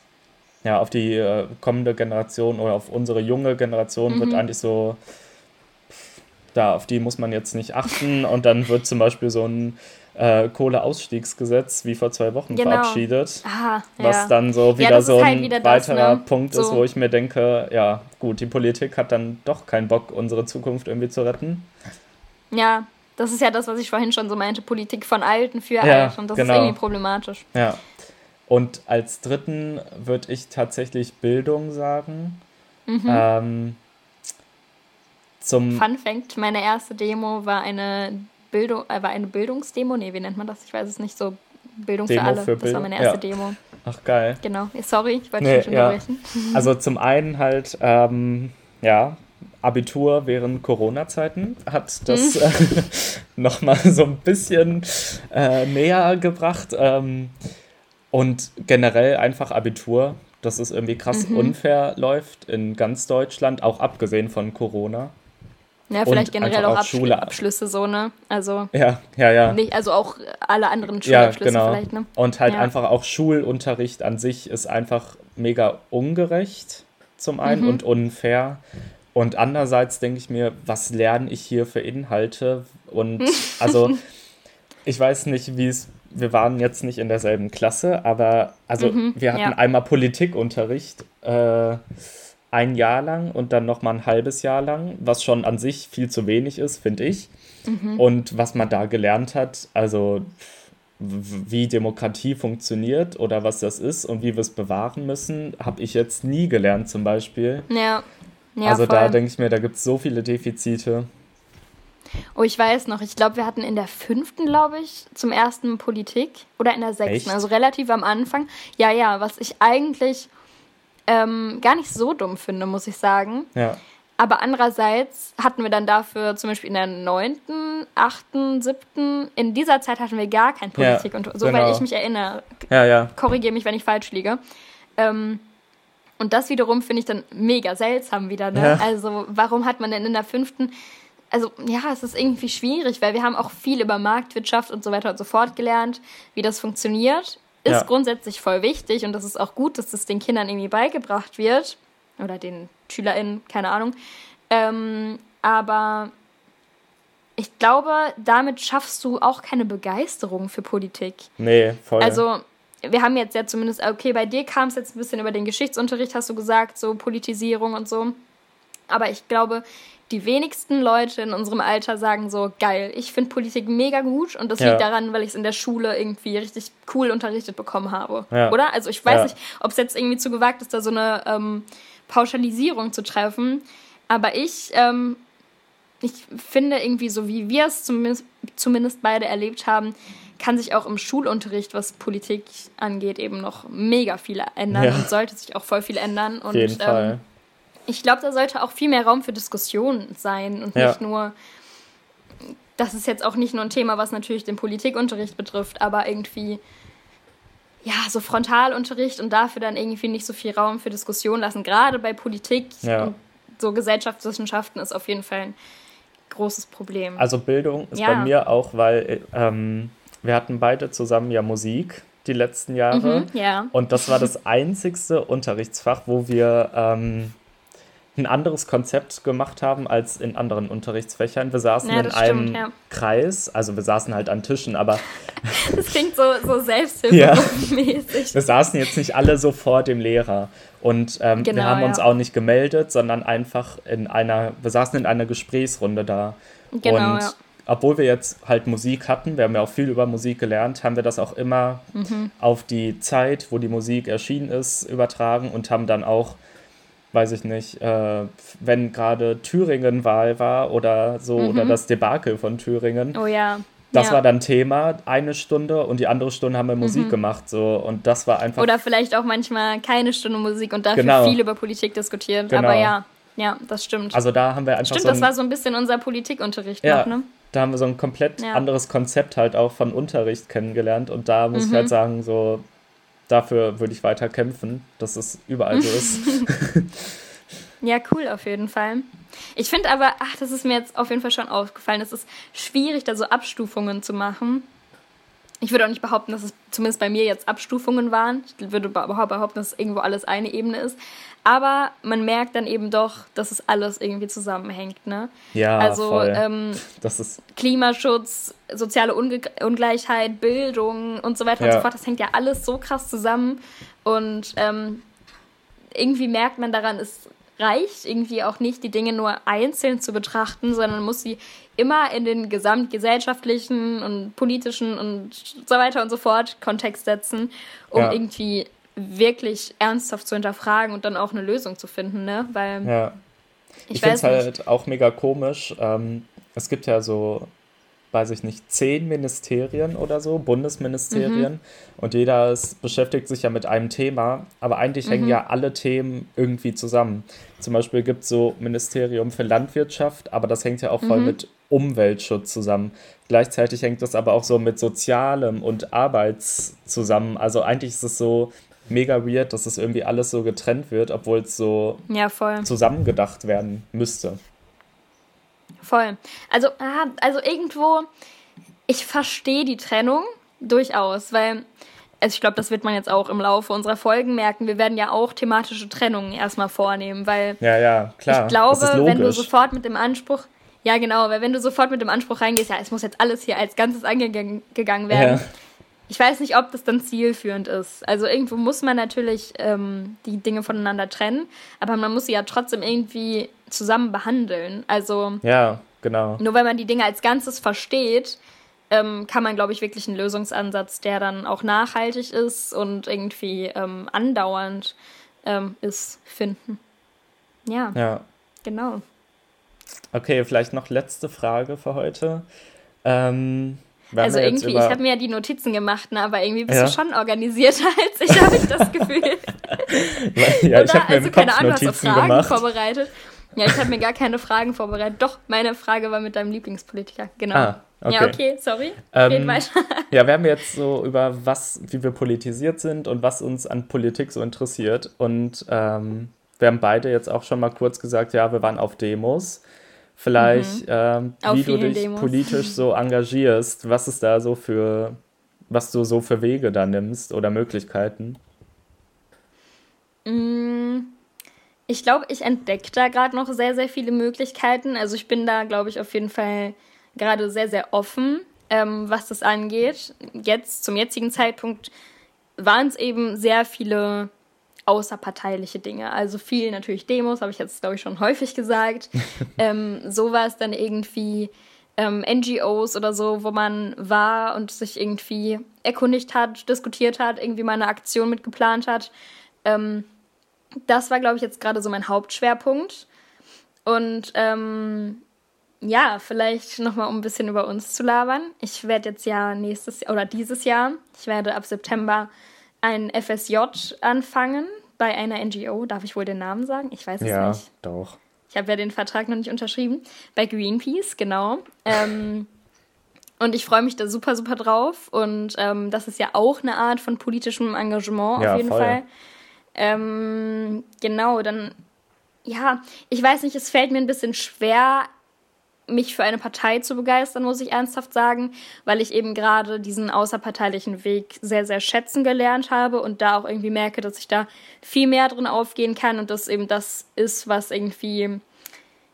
ja, auf die äh, kommende Generation oder auf unsere junge Generation mhm. wird eigentlich so, da, auf die muss man jetzt nicht achten und dann wird zum Beispiel so ein äh, Kohleausstiegsgesetz wie vor zwei Wochen genau. verabschiedet. Aha, was ja. dann so wieder ja, so ein halt wieder weiterer das, ne? Punkt so. ist, wo ich mir denke, ja, gut, die Politik hat dann doch keinen Bock, unsere Zukunft irgendwie zu retten. Ja, das ist ja das, was ich vorhin schon so meinte, Politik von Alten für ja, Alt und das genau. ist irgendwie problematisch. Ja. Und als dritten würde ich tatsächlich Bildung sagen. Mhm. Ähm, zum Fun Fact: Meine erste Demo war eine Bildung, äh, war eine Bildungsdemo, nee, wie nennt man das? Ich weiß es nicht so. Bildung Demo für alle. Für das war meine erste ja. Demo. Ach geil. Genau. Sorry, ich wollte nee, dich nicht unterbrechen. Ja. Also zum einen halt, ähm, ja, Abitur während Corona-Zeiten hat das mhm. äh, nochmal so ein bisschen äh, näher gebracht. Ähm, und generell einfach Abitur, dass es irgendwie krass mhm. unfair läuft in ganz Deutschland, auch abgesehen von Corona. Ja, vielleicht generell auch, auch Schule. Abschlüsse so, ne? Also. Ja, ja, ja. Nicht, also auch alle anderen Schulabschlüsse ja, genau. vielleicht, ne? Und halt ja. einfach auch Schulunterricht an sich ist einfach mega ungerecht zum einen mhm. und unfair. Und andererseits denke ich mir, was lerne ich hier für Inhalte? Und also, ich weiß nicht, wie es. Wir waren jetzt nicht in derselben Klasse, aber also mhm, wir hatten ja. einmal Politikunterricht. Äh, ein Jahr lang und dann nochmal ein halbes Jahr lang, was schon an sich viel zu wenig ist, finde ich. Mhm. Und was man da gelernt hat, also wie Demokratie funktioniert oder was das ist und wie wir es bewahren müssen, habe ich jetzt nie gelernt zum Beispiel. Ja. ja also voll. da denke ich mir, da gibt es so viele Defizite. Oh, ich weiß noch, ich glaube, wir hatten in der fünften, glaube ich, zum ersten Politik oder in der sechsten, Echt? also relativ am Anfang. Ja, ja, was ich eigentlich ähm, gar nicht so dumm finde, muss ich sagen. Ja. Aber andererseits hatten wir dann dafür zum Beispiel in der neunten, achten, siebten, in dieser Zeit hatten wir gar kein Politik ja, und so, genau. weil ich mich erinnere. Ja, ja. Korrigiere mich, wenn ich falsch liege. Ähm, und das wiederum finde ich dann mega seltsam wieder. Ne? Ja. Also warum hat man denn in der fünften also ja, es ist irgendwie schwierig, weil wir haben auch viel über Marktwirtschaft und so weiter und so fort gelernt, wie das funktioniert. Ist ja. grundsätzlich voll wichtig und das ist auch gut, dass das den Kindern irgendwie beigebracht wird oder den SchülerInnen, keine Ahnung. Ähm, aber ich glaube, damit schaffst du auch keine Begeisterung für Politik. Nee, voll. Also, wir haben jetzt ja zumindest, okay, bei dir kam es jetzt ein bisschen über den Geschichtsunterricht, hast du gesagt, so Politisierung und so. Aber ich glaube, die wenigsten Leute in unserem Alter sagen so, geil, ich finde Politik mega gut und das ja. liegt daran, weil ich es in der Schule irgendwie richtig cool unterrichtet bekommen habe. Ja. Oder? Also ich weiß ja. nicht, ob es jetzt irgendwie zu gewagt ist, da so eine ähm, Pauschalisierung zu treffen. Aber ich, ähm, ich finde irgendwie so, wie wir es zumindest, zumindest beide erlebt haben, kann sich auch im Schulunterricht, was Politik angeht, eben noch mega viel ändern und sollte sich auch voll viel ändern. Und, Auf jeden ähm, Fall ich glaube, da sollte auch viel mehr Raum für Diskussionen sein und ja. nicht nur, das ist jetzt auch nicht nur ein Thema, was natürlich den Politikunterricht betrifft, aber irgendwie, ja, so Frontalunterricht und dafür dann irgendwie nicht so viel Raum für Diskussionen lassen. Gerade bei Politik ja. und so Gesellschaftswissenschaften ist auf jeden Fall ein großes Problem. Also Bildung ist ja. bei mir auch, weil ähm, wir hatten beide zusammen ja Musik die letzten Jahre. Mhm, ja. Und das war das einzigste Unterrichtsfach, wo wir ähm, ein anderes Konzept gemacht haben als in anderen Unterrichtsfächern. Wir saßen ja, in stimmt, einem ja. Kreis, also wir saßen halt an Tischen, aber. Das klingt so, so selbsthilfemäßig. Ja. Wir saßen jetzt nicht alle so vor dem Lehrer. Und ähm, genau, wir haben uns auch nicht gemeldet, sondern einfach in einer, wir saßen in einer Gesprächsrunde da. Genau, und obwohl wir jetzt halt Musik hatten, wir haben ja auch viel über Musik gelernt, haben wir das auch immer mhm. auf die Zeit, wo die Musik erschienen ist, übertragen und haben dann auch weiß ich nicht, äh, wenn gerade Thüringen Wahl war oder so, mhm. oder das Debakel von Thüringen. Oh ja. Das ja. war dann Thema, eine Stunde und die andere Stunde haben wir Musik mhm. gemacht. So, und das war einfach. Oder vielleicht auch manchmal keine Stunde Musik und dafür genau. viel über Politik diskutiert. Genau. Aber ja, ja, das stimmt. Also da haben wir einfach. Stimmt, so ein, das war so ein bisschen unser Politikunterricht ja, noch, ne? Da haben wir so ein komplett ja. anderes Konzept halt auch von Unterricht kennengelernt. Und da muss mhm. ich halt sagen, so, dafür würde ich weiter kämpfen, dass es überall so ist. ja, cool auf jeden Fall. Ich finde aber, ach, das ist mir jetzt auf jeden Fall schon aufgefallen, es ist schwierig, da so Abstufungen zu machen. Ich würde auch nicht behaupten, dass es zumindest bei mir jetzt Abstufungen waren. Ich würde behaupten, dass irgendwo alles eine Ebene ist. Aber man merkt dann eben doch, dass es alles irgendwie zusammenhängt. Ne? Ja, also. Ähm, das ist Klimaschutz, soziale Unge Ungleichheit, Bildung und so weiter ja. und so fort. Das hängt ja alles so krass zusammen. Und ähm, irgendwie merkt man daran, es reicht irgendwie auch nicht, die Dinge nur einzeln zu betrachten, sondern muss sie immer in den gesamtgesellschaftlichen und politischen und so weiter und so fort Kontext setzen, um ja. irgendwie wirklich ernsthaft zu hinterfragen und dann auch eine Lösung zu finden, ne? Weil ja. ich, ich finde es halt auch mega komisch. Ähm, es gibt ja so, weiß ich nicht, zehn Ministerien oder so, Bundesministerien mhm. und jeder ist, beschäftigt sich ja mit einem Thema, aber eigentlich mhm. hängen ja alle Themen irgendwie zusammen. Zum Beispiel gibt es so Ministerium für Landwirtschaft, aber das hängt ja auch voll mhm. mit Umweltschutz zusammen. Gleichzeitig hängt das aber auch so mit Sozialem und Arbeits zusammen. Also eigentlich ist es so, mega weird, dass das irgendwie alles so getrennt wird, obwohl es so ja, zusammengedacht werden müsste. Voll. Also, also irgendwo, ich verstehe die Trennung durchaus, weil, also ich glaube, das wird man jetzt auch im Laufe unserer Folgen merken. Wir werden ja auch thematische Trennungen erstmal vornehmen, weil ja, ja, klar. ich glaube, wenn du sofort mit dem Anspruch, ja genau, weil wenn du sofort mit dem Anspruch reingehst, ja, es muss jetzt alles hier als Ganzes angegangen werden, ja ich weiß nicht, ob das dann zielführend ist. Also irgendwo muss man natürlich ähm, die Dinge voneinander trennen, aber man muss sie ja trotzdem irgendwie zusammen behandeln. Also ja, genau. Nur wenn man die Dinge als Ganzes versteht, ähm, kann man, glaube ich, wirklich einen Lösungsansatz, der dann auch nachhaltig ist und irgendwie ähm, andauernd ähm, ist, finden. Ja. Ja. Genau. Okay, vielleicht noch letzte Frage für heute. Ähm, also irgendwie, ich habe mir ja die Notizen gemacht, ne, aber irgendwie bist ja. du schon organisierter als ich, habe ich das Gefühl. ja, ich habe mir also, keine Ahnung, Notizen hast du Fragen gemacht. vorbereitet. Ja, ich habe mir gar keine Fragen vorbereitet. Doch, meine Frage war mit deinem Lieblingspolitiker. Genau. Ah, okay. Ja, okay, sorry. Ähm, weiter. Ja, wir haben jetzt so über was, wie wir politisiert sind und was uns an Politik so interessiert. Und ähm, wir haben beide jetzt auch schon mal kurz gesagt, ja, wir waren auf Demos vielleicht, mhm. ähm, wie du dich Demos. politisch so engagierst, was es da so für, was du so für Wege da nimmst oder Möglichkeiten? Mm, ich glaube, ich entdecke da gerade noch sehr, sehr viele Möglichkeiten. Also ich bin da, glaube ich, auf jeden Fall gerade sehr, sehr offen, ähm, was das angeht. Jetzt, zum jetzigen Zeitpunkt, waren es eben sehr viele außerparteiliche Dinge. Also viel natürlich Demos, habe ich jetzt, glaube ich, schon häufig gesagt. ähm, so war es dann irgendwie ähm, NGOs oder so, wo man war und sich irgendwie erkundigt hat, diskutiert hat, irgendwie mal eine Aktion mitgeplant hat. Ähm, das war, glaube ich, jetzt gerade so mein Hauptschwerpunkt. Und ähm, ja, vielleicht nochmal, um ein bisschen über uns zu labern. Ich werde jetzt ja nächstes Jahr oder dieses Jahr, ich werde ab September ein FSJ anfangen bei einer NGO. Darf ich wohl den Namen sagen? Ich weiß es ja, nicht. Ja, doch. Ich habe ja den Vertrag noch nicht unterschrieben. Bei Greenpeace, genau. Ähm, und ich freue mich da super, super drauf. Und ähm, das ist ja auch eine Art von politischem Engagement ja, auf jeden voll. Fall. Ähm, genau, dann, ja, ich weiß nicht, es fällt mir ein bisschen schwer, mich für eine Partei zu begeistern, muss ich ernsthaft sagen, weil ich eben gerade diesen außerparteilichen Weg sehr, sehr schätzen gelernt habe und da auch irgendwie merke, dass ich da viel mehr drin aufgehen kann und das eben das ist, was irgendwie,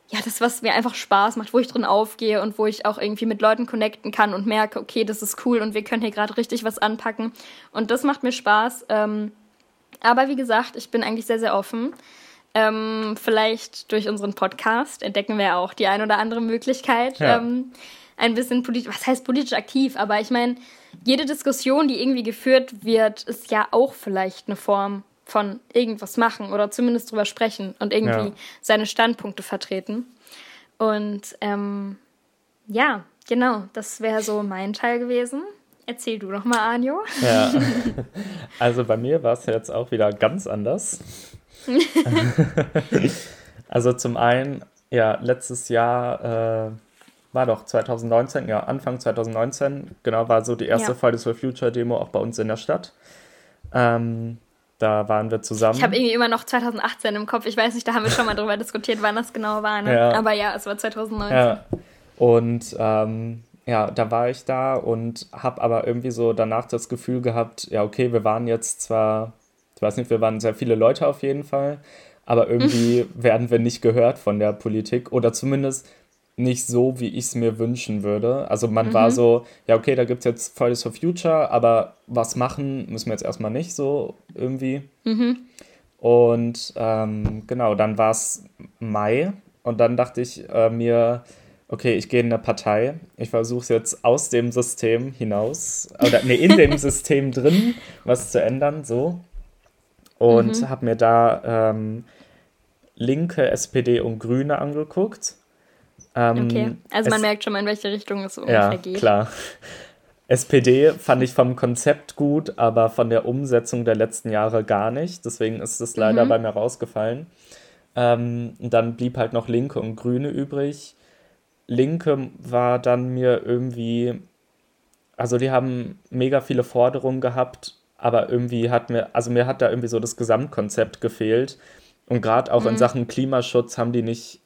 ja, das, was mir einfach Spaß macht, wo ich drin aufgehe und wo ich auch irgendwie mit Leuten connecten kann und merke, okay, das ist cool und wir können hier gerade richtig was anpacken und das macht mir Spaß. Ähm, aber wie gesagt, ich bin eigentlich sehr, sehr offen. Ähm, vielleicht durch unseren Podcast entdecken wir auch die ein oder andere Möglichkeit, ja. ähm, ein bisschen politisch, was heißt politisch aktiv, aber ich meine, jede Diskussion, die irgendwie geführt wird, ist ja auch vielleicht eine Form von irgendwas machen oder zumindest drüber sprechen und irgendwie ja. seine Standpunkte vertreten. Und ähm, ja, genau, das wäre so mein Teil gewesen. Erzähl du doch mal, Anjo. Ja, also bei mir war es jetzt auch wieder ganz anders. also zum einen, ja, letztes Jahr äh, war doch 2019, ja, Anfang 2019, genau, war so die erste ja. Fridays for Future Demo auch bei uns in der Stadt. Ähm, da waren wir zusammen. Ich habe irgendwie immer noch 2018 im Kopf. Ich weiß nicht, da haben wir schon mal drüber diskutiert, wann das genau war. Ne? Ja. Aber ja, es war 2019. Ja. Und ähm, ja, da war ich da und habe aber irgendwie so danach das Gefühl gehabt, ja, okay, wir waren jetzt zwar ich weiß nicht, wir waren sehr viele Leute auf jeden Fall, aber irgendwie werden wir nicht gehört von der Politik oder zumindest nicht so, wie ich es mir wünschen würde. Also man mhm. war so, ja, okay, da gibt es jetzt Fridays for Future, aber was machen müssen wir jetzt erstmal nicht so irgendwie. Mhm. Und ähm, genau, dann war es Mai und dann dachte ich äh, mir, okay, ich gehe in eine Partei, ich versuche es jetzt aus dem System hinaus, oder nee, in dem System drin was zu ändern, so und mhm. habe mir da ähm, Linke, SPD und Grüne angeguckt. Ähm, okay, also man merkt schon mal, in welche Richtung es ungefähr ja, geht. klar. SPD fand ich vom Konzept gut, aber von der Umsetzung der letzten Jahre gar nicht. Deswegen ist es leider mhm. bei mir rausgefallen. Ähm, dann blieb halt noch Linke und Grüne übrig. Linke war dann mir irgendwie, also die haben mega viele Forderungen gehabt aber irgendwie hat mir, also mir hat da irgendwie so das Gesamtkonzept gefehlt. Und gerade auch mhm. in Sachen Klimaschutz haben die nicht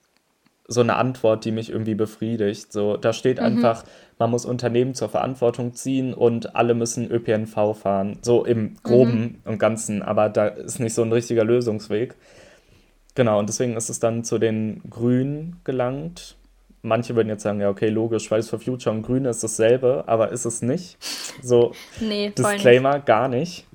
so eine Antwort, die mich irgendwie befriedigt. So, da steht mhm. einfach, man muss Unternehmen zur Verantwortung ziehen und alle müssen ÖPNV fahren. So im Groben mhm. und Ganzen, aber da ist nicht so ein richtiger Lösungsweg. Genau, und deswegen ist es dann zu den Grünen gelangt manche würden jetzt sagen, ja, okay, logisch, Fridays for Future und Grüne ist dasselbe, aber ist es nicht. So, nee, Disclaimer, nicht. gar nicht.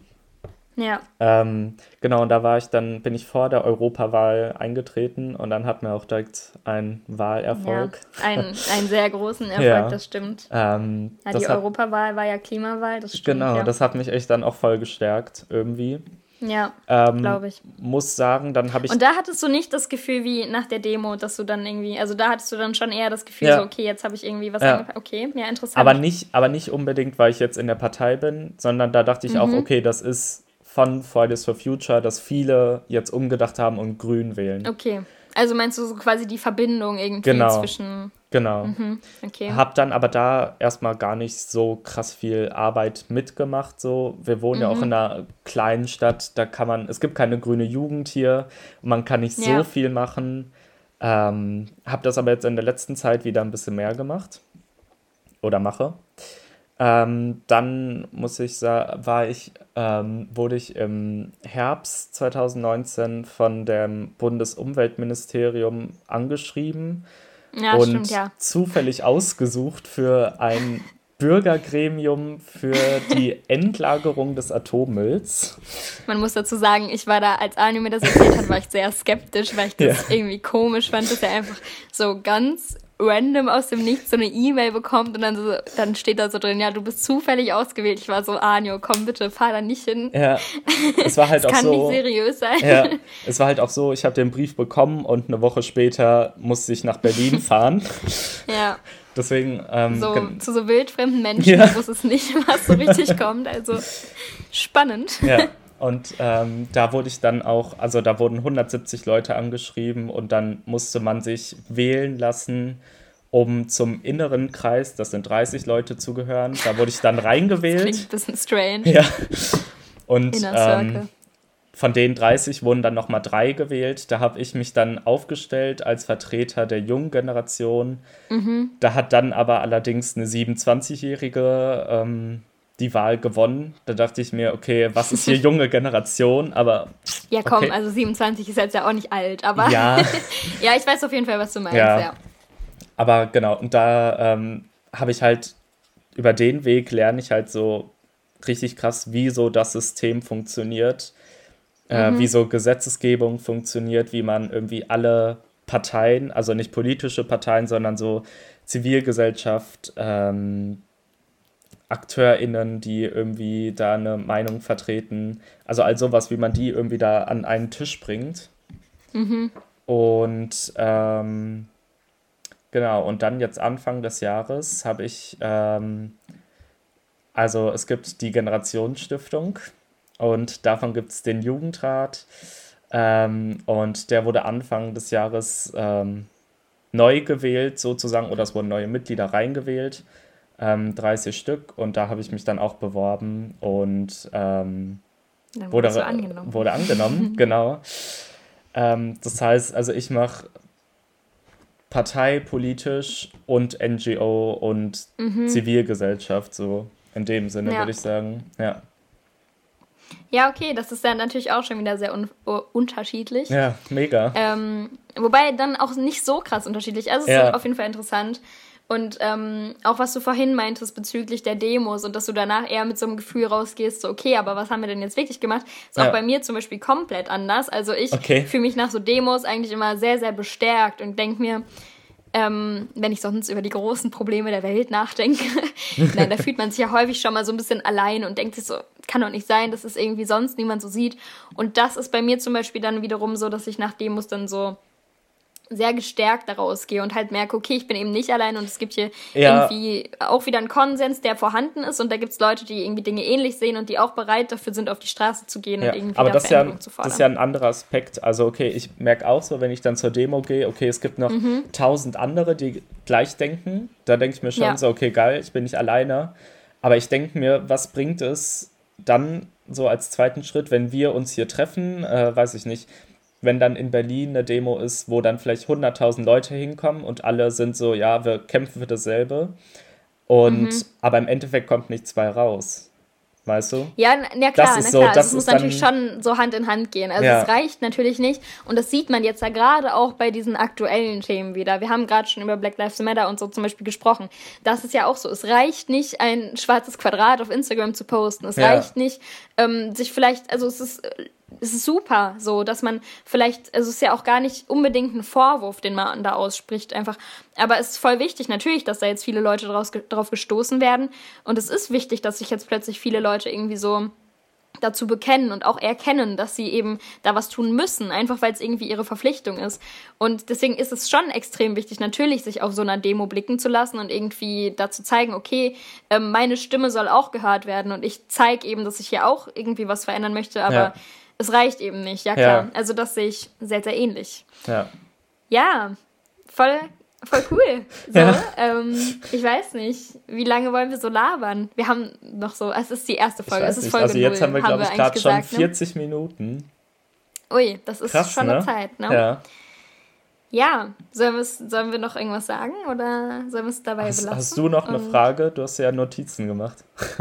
Ja. Ähm, genau, und da war ich dann, bin ich vor der Europawahl eingetreten und dann hatten wir auch direkt einen Wahlerfolg. Ja, einen, einen sehr großen Erfolg, ja. das stimmt. Ähm, ja, die Europawahl war ja Klimawahl, das stimmt. Genau, ja. das hat mich echt dann auch voll gestärkt irgendwie. Ja, ähm, glaube ich. Muss sagen, dann habe ich. Und da hattest du nicht das Gefühl wie nach der Demo, dass du dann irgendwie, also da hattest du dann schon eher das Gefühl, ja. so, okay, jetzt habe ich irgendwie was ja. Okay, ja, interessant. Aber nicht, aber nicht unbedingt, weil ich jetzt in der Partei bin, sondern da dachte ich mhm. auch, okay, das ist von Fridays for Future, dass viele jetzt umgedacht haben und grün wählen. Okay. Also meinst du so quasi die Verbindung irgendwie genau. zwischen. Genau. Mhm. Okay. Hab dann aber da erstmal gar nicht so krass viel Arbeit mitgemacht. So, wir wohnen mhm. ja auch mhm. in einer kleinen Stadt, da kann man, es gibt keine grüne Jugend hier, man kann nicht ja. so viel machen. Ähm, hab das aber jetzt in der letzten Zeit wieder ein bisschen mehr gemacht. Oder mache. Ähm, dann muss ich sagen, war ich, ähm, wurde ich im Herbst 2019 von dem Bundesumweltministerium angeschrieben ja, und stimmt, ja. zufällig ausgesucht für ein Bürgergremium für die Endlagerung des Atommülls. Man muss dazu sagen, ich war da, als Arne mir das erzählt hat, war ich sehr skeptisch, weil ich das ja. irgendwie komisch fand, dass er einfach so ganz random aus dem Nichts so eine E-Mail bekommt und dann, so, dann steht da so drin, ja, du bist zufällig ausgewählt. Ich war so, Anjo, komm bitte, fahr da nicht hin. Ja, es war halt auch kann so. Kann nicht seriös sein. Ja, es war halt auch so, ich habe den Brief bekommen und eine Woche später musste ich nach Berlin fahren. ja. Deswegen. Ähm, so, zu so wildfremden Menschen, ja. wo es nicht, was so richtig kommt. Also spannend. Ja. Und ähm, da wurde ich dann auch, also da wurden 170 Leute angeschrieben und dann musste man sich wählen lassen, um zum inneren Kreis, das sind 30 Leute zugehören. Da wurde ich dann reingewählt. Das klingt ein bisschen strange. Ja. Und ähm, von den 30 wurden dann nochmal drei gewählt. Da habe ich mich dann aufgestellt als Vertreter der jungen Generation. Mhm. Da hat dann aber allerdings eine 27-jährige ähm, die Wahl gewonnen. Da dachte ich mir, okay, was ist hier junge Generation? Aber. Ja, komm, okay. also 27 ist jetzt ja auch nicht alt, aber. Ja. ja, ich weiß auf jeden Fall, was du meinst, ja. ja. Aber genau, und da ähm, habe ich halt über den Weg lerne ich halt so richtig krass, wie so das System funktioniert, äh, mhm. wie so Gesetzesgebung funktioniert, wie man irgendwie alle Parteien, also nicht politische Parteien, sondern so Zivilgesellschaft, ähm, AkteurInnen, die irgendwie da eine Meinung vertreten. Also all sowas, wie man die irgendwie da an einen Tisch bringt. Mhm. Und ähm, genau, und dann jetzt Anfang des Jahres habe ich, ähm, also es gibt die Generationsstiftung und davon gibt es den Jugendrat. Ähm, und der wurde Anfang des Jahres ähm, neu gewählt, sozusagen, oder es wurden neue Mitglieder reingewählt ähm, 30 Stück und da habe ich mich dann auch beworben und ähm, wurde, angenommen. wurde angenommen, genau. Ähm, das heißt, also ich mache parteipolitisch und NGO und mhm. Zivilgesellschaft, so in dem Sinne ja. würde ich sagen, ja. Ja, okay, das ist dann natürlich auch schon wieder sehr un unterschiedlich. Ja, mega. Ähm, wobei dann auch nicht so krass unterschiedlich. Also es ja. ist auf jeden Fall interessant. Und ähm, auch was du vorhin meintest bezüglich der Demos und dass du danach eher mit so einem Gefühl rausgehst, so okay, aber was haben wir denn jetzt wirklich gemacht? Ist ja. auch bei mir zum Beispiel komplett anders. Also ich okay. fühle mich nach so Demos eigentlich immer sehr, sehr bestärkt und denke mir, ähm, wenn ich sonst über die großen Probleme der Welt nachdenke, nein, da fühlt man sich ja häufig schon mal so ein bisschen allein und denkt sich so, kann doch nicht sein, dass es irgendwie sonst niemand so sieht. Und das ist bei mir zum Beispiel dann wiederum so, dass ich nach Demos dann so sehr gestärkt daraus gehe und halt merke, okay, ich bin eben nicht allein und es gibt hier ja. irgendwie auch wieder einen Konsens, der vorhanden ist und da gibt es Leute, die irgendwie Dinge ähnlich sehen und die auch bereit dafür sind, auf die Straße zu gehen ja. und irgendwie Aber das ist, ja, zu fordern. das ist ja ein anderer Aspekt. Also okay, ich merke auch so, wenn ich dann zur Demo gehe, okay, es gibt noch mhm. tausend andere, die gleich denken. Da denke ich mir schon ja. so, okay, geil, ich bin nicht alleine. Aber ich denke mir, was bringt es dann so als zweiten Schritt, wenn wir uns hier treffen, äh, weiß ich nicht, wenn dann in Berlin eine Demo ist, wo dann vielleicht 100.000 Leute hinkommen und alle sind so, ja, wir kämpfen für dasselbe. Und mhm. aber im Endeffekt kommt nichts bei raus. Weißt du? Ja, ja klar, das na so, klar. Das, das muss natürlich schon so Hand in Hand gehen. Also ja. es reicht natürlich nicht. Und das sieht man jetzt ja gerade auch bei diesen aktuellen Themen wieder. Wir haben gerade schon über Black Lives Matter und so zum Beispiel gesprochen. Das ist ja auch so. Es reicht nicht, ein schwarzes Quadrat auf Instagram zu posten. Es ja. reicht nicht, ähm, sich vielleicht, also es ist es ist super, so, dass man vielleicht, also es ist ja auch gar nicht unbedingt ein Vorwurf, den man da ausspricht, einfach. Aber es ist voll wichtig, natürlich, dass da jetzt viele Leute draus, drauf gestoßen werden. Und es ist wichtig, dass sich jetzt plötzlich viele Leute irgendwie so dazu bekennen und auch erkennen, dass sie eben da was tun müssen, einfach weil es irgendwie ihre Verpflichtung ist. Und deswegen ist es schon extrem wichtig, natürlich sich auf so einer Demo blicken zu lassen und irgendwie dazu zeigen, okay, ähm, meine Stimme soll auch gehört werden und ich zeige eben, dass ich hier auch irgendwie was verändern möchte, aber ja es reicht eben nicht, ja klar. Ja. Also das sehe ich sehr, sehr ähnlich. Ja. Ja, voll, voll cool. So, ja. ähm, ich weiß nicht, wie lange wollen wir so labern? Wir haben noch so, es ist die erste Folge, es ist Folge Also jetzt 0, haben wir, glaube ich, gerade schon 40 ne? Minuten. Ui, das ist Krass, schon ne? eine Zeit, ne? Ja. Ja, sollen, sollen wir noch irgendwas sagen oder sollen wir es dabei hast, belassen? Hast du noch eine Frage? Du hast ja Notizen gemacht.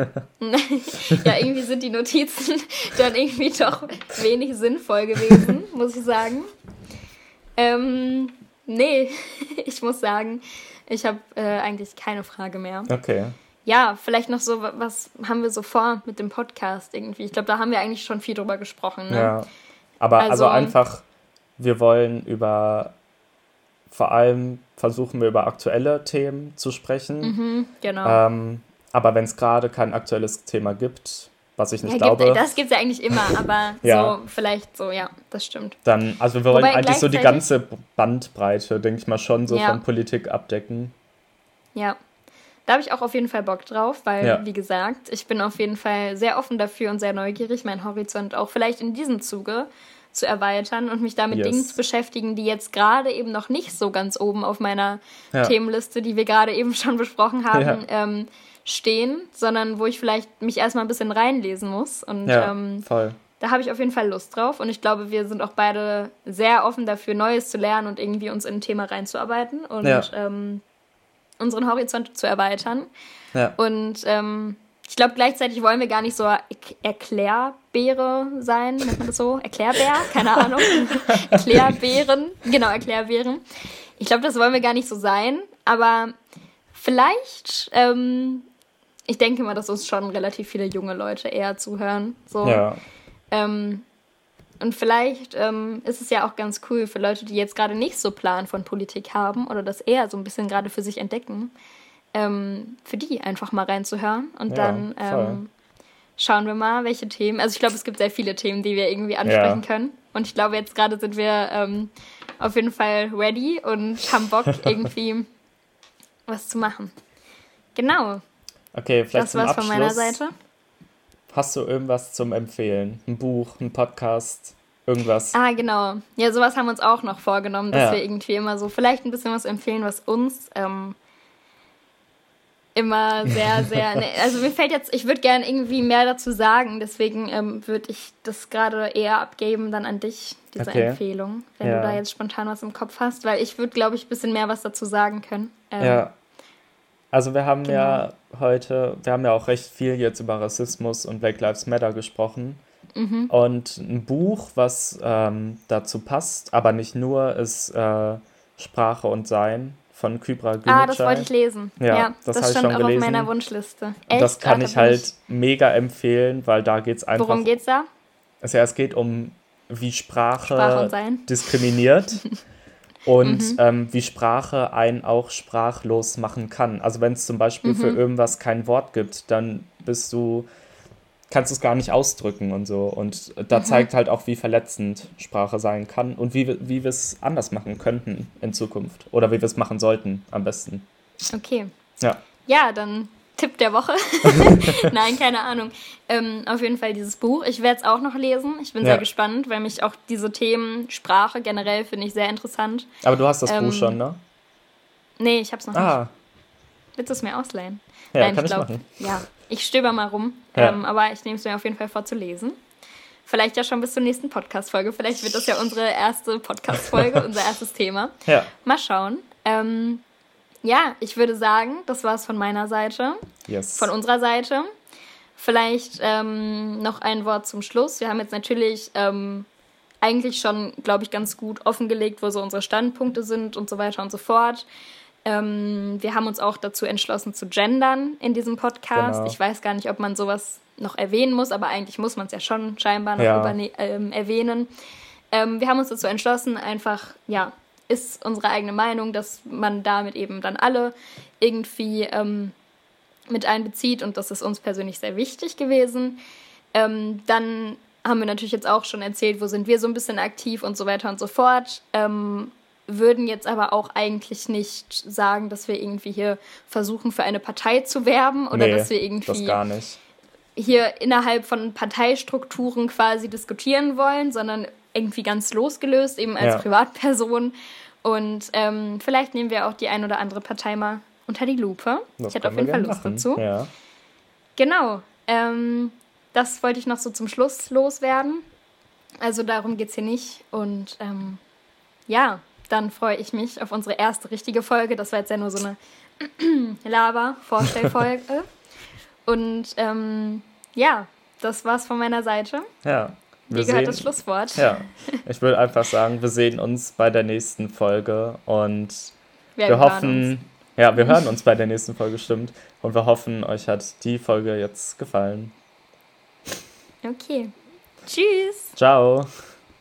ja, irgendwie sind die Notizen dann irgendwie doch wenig sinnvoll gewesen, muss ich sagen. Ähm, nee, ich muss sagen, ich habe äh, eigentlich keine Frage mehr. Okay. Ja, vielleicht noch so, was haben wir so vor mit dem Podcast irgendwie? Ich glaube, da haben wir eigentlich schon viel drüber gesprochen. Ne? Ja, aber also, also einfach, wir wollen über vor allem versuchen wir über aktuelle Themen zu sprechen. Mhm, genau. Ähm, aber wenn es gerade kein aktuelles Thema gibt, was ich nicht ja, glaube. Gibt, das gibt es ja eigentlich immer, aber ja. so vielleicht so, ja, das stimmt. Dann, also wir wollen Wobei eigentlich so die ganze Bandbreite, denke ich mal, schon so ja. von Politik abdecken. Ja. Da habe ich auch auf jeden Fall Bock drauf, weil, ja. wie gesagt, ich bin auf jeden Fall sehr offen dafür und sehr neugierig, meinen Horizont auch vielleicht in diesem Zuge zu erweitern und mich damit yes. Dingen zu beschäftigen, die jetzt gerade eben noch nicht so ganz oben auf meiner ja. Themenliste, die wir gerade eben schon besprochen haben, ja. ähm, stehen, sondern wo ich vielleicht mich erstmal ein bisschen reinlesen muss. Und ja, ähm, voll. da habe ich auf jeden Fall Lust drauf. Und ich glaube, wir sind auch beide sehr offen dafür, Neues zu lernen und irgendwie uns in ein Thema reinzuarbeiten und ähm, unseren Horizont zu erweitern. Und ähm, ich glaube, gleichzeitig wollen wir gar nicht so Erklärbäre sein, nennt man das so? Erklärbär? Keine Ahnung. Erklärbären. Genau, Erklärbären. Ich glaube, das wollen wir gar nicht so sein, aber vielleicht, ähm, ich denke mal, dass uns schon relativ viele junge Leute eher zuhören. So. Ja. Ähm, und vielleicht ähm, ist es ja auch ganz cool für Leute, die jetzt gerade nicht so Plan von Politik haben oder das eher so ein bisschen gerade für sich entdecken, ähm, für die einfach mal reinzuhören. Und ja, dann ähm, schauen wir mal, welche Themen. Also ich glaube, es gibt sehr viele Themen, die wir irgendwie ansprechen ja. können. Und ich glaube, jetzt gerade sind wir ähm, auf jeden Fall ready und haben Bock, irgendwie was zu machen. Genau. Okay, vielleicht das war's von meiner Seite. Hast du irgendwas zum Empfehlen? Ein Buch, ein Podcast, irgendwas? Ah, genau. Ja, sowas haben wir uns auch noch vorgenommen, dass ja. wir irgendwie immer so vielleicht ein bisschen was empfehlen, was uns ähm, immer sehr, sehr. ne, also mir fällt jetzt, ich würde gerne irgendwie mehr dazu sagen, deswegen ähm, würde ich das gerade eher abgeben dann an dich, diese okay. Empfehlung, wenn ja. du da jetzt spontan was im Kopf hast, weil ich würde, glaube ich, ein bisschen mehr was dazu sagen können. Ähm, ja. Also wir haben genau. ja heute, wir haben ja auch recht viel jetzt über Rassismus und Black Lives Matter gesprochen. Mhm. Und ein Buch, was ähm, dazu passt, aber nicht nur, ist äh, Sprache und Sein von Kybra Gümüşay. Ah, das wollte ich lesen. Ja, ja das, das stand auch gelesen. auf meiner Wunschliste. Echt? Das kann ich halt ich... mega empfehlen, weil da geht es einfach. Worum geht's da? Also, ja, es geht um, wie Sprache, Sprache diskriminiert und mhm. ähm, wie Sprache einen auch sprachlos machen kann. Also, wenn es zum Beispiel mhm. für irgendwas kein Wort gibt, dann bist du kannst es gar nicht ausdrücken und so. Und da mhm. zeigt halt auch, wie verletzend Sprache sein kann und wie, wie wir es anders machen könnten in Zukunft. Oder wie wir es machen sollten am besten. Okay. Ja. Ja, dann Tipp der Woche. Nein, keine Ahnung. Ähm, auf jeden Fall dieses Buch. Ich werde es auch noch lesen. Ich bin ja. sehr gespannt, weil mich auch diese Themen, Sprache generell, finde ich sehr interessant. Aber du hast das ähm, Buch schon, ne? Nee, ich habe es noch ah. nicht. Willst du es mir ausleihen? Ja, Nein, kann ich, glaub, ich machen. Ja, ich stöber mal rum. Ja. Ähm, aber ich nehme es mir auf jeden Fall vor zu lesen. Vielleicht ja schon bis zur nächsten Podcast-Folge. Vielleicht wird das ja unsere erste Podcast-Folge, unser erstes Thema. Ja. Mal schauen. Ähm, ja, ich würde sagen, das war es von meiner Seite. Yes. Von unserer Seite. Vielleicht ähm, noch ein Wort zum Schluss. Wir haben jetzt natürlich ähm, eigentlich schon, glaube ich, ganz gut offengelegt, wo so unsere Standpunkte sind und so weiter und so fort. Ähm, wir haben uns auch dazu entschlossen zu gendern in diesem Podcast. Genau. Ich weiß gar nicht, ob man sowas noch erwähnen muss, aber eigentlich muss man es ja schon scheinbar noch ja. ähm, erwähnen. Ähm, wir haben uns dazu entschlossen, einfach, ja, ist unsere eigene Meinung, dass man damit eben dann alle irgendwie ähm, mit einbezieht und das ist uns persönlich sehr wichtig gewesen. Ähm, dann haben wir natürlich jetzt auch schon erzählt, wo sind wir so ein bisschen aktiv und so weiter und so fort. Ähm, würden jetzt aber auch eigentlich nicht sagen, dass wir irgendwie hier versuchen, für eine Partei zu werben oder nee, dass wir irgendwie das hier innerhalb von Parteistrukturen quasi diskutieren wollen, sondern irgendwie ganz losgelöst, eben als ja. Privatperson. Und ähm, vielleicht nehmen wir auch die ein oder andere Partei mal unter die Lupe. Das ich hätte auf jeden Fall Lust machen. dazu. Ja. Genau. Ähm, das wollte ich noch so zum Schluss loswerden. Also darum geht es hier nicht. Und ähm, ja, dann freue ich mich auf unsere erste richtige Folge. Das war jetzt ja nur so eine Laber-Vorstellfolge. Und ähm, ja, das war's von meiner Seite. Ja. Wir Wie gehört sehen, das Schlusswort? Ja, ich würde einfach sagen, wir sehen uns bei der nächsten Folge und wir, wir hoffen, ja, wir hören uns bei der nächsten Folge, stimmt. Und wir hoffen, euch hat die Folge jetzt gefallen. Okay. Tschüss. Ciao.